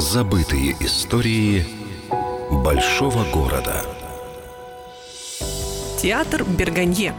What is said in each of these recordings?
Забытые истории большого города. Театр Берганье.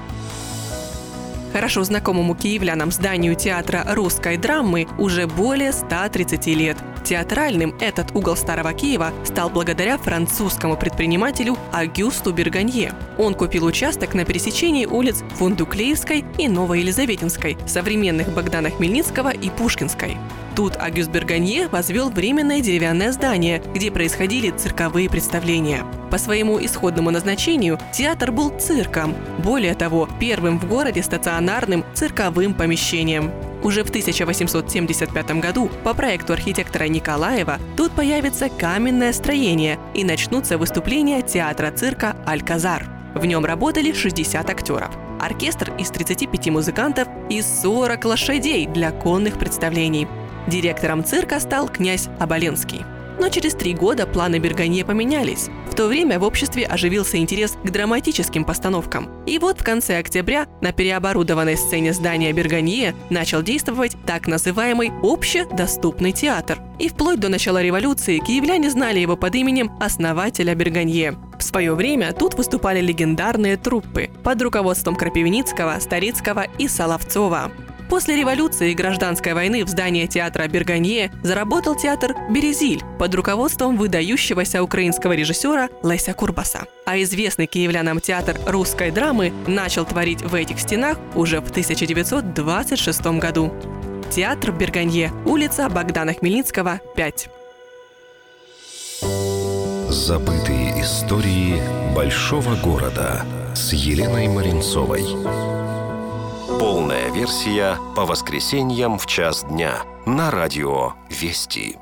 Хорошо знакомому киевлянам зданию театра русской драмы уже более 130 лет. Театральным этот угол Старого Киева стал благодаря французскому предпринимателю Агюсту Берганье. Он купил участок на пересечении улиц Фундуклеевской и Новоелизаветинской, современных Богдана Хмельницкого и Пушкинской. Тут Агюст Берганье возвел временное деревянное здание, где происходили цирковые представления. По своему исходному назначению театр был цирком, более того, первым в городе стационарным цирковым помещением. Уже в 1875 году по проекту архитектора Николаева тут появится каменное строение и начнутся выступления театра-цирка «Альказар». В нем работали 60 актеров, оркестр из 35 музыкантов и 40 лошадей для конных представлений. Директором цирка стал князь Оболенский. Но через три года планы Берганье поменялись. В то время в обществе оживился интерес к драматическим постановкам. И вот в конце октября на переоборудованной сцене здания Берганье начал действовать так называемый общедоступный театр. И вплоть до начала революции киевляне знали его под именем основателя Берганье. В свое время тут выступали легендарные труппы под руководством Крапивницкого, Старицкого и Соловцова. После революции и гражданской войны в здании театра Берганье заработал театр «Березиль» под руководством выдающегося украинского режиссера Леся Курбаса. А известный киевлянам театр русской драмы начал творить в этих стенах уже в 1926 году. Театр Берганье, улица Богдана Хмельницкого, 5. Забытые истории большого города с Еленой Маринцовой. Версия по воскресеньям в час дня на радио «Вести».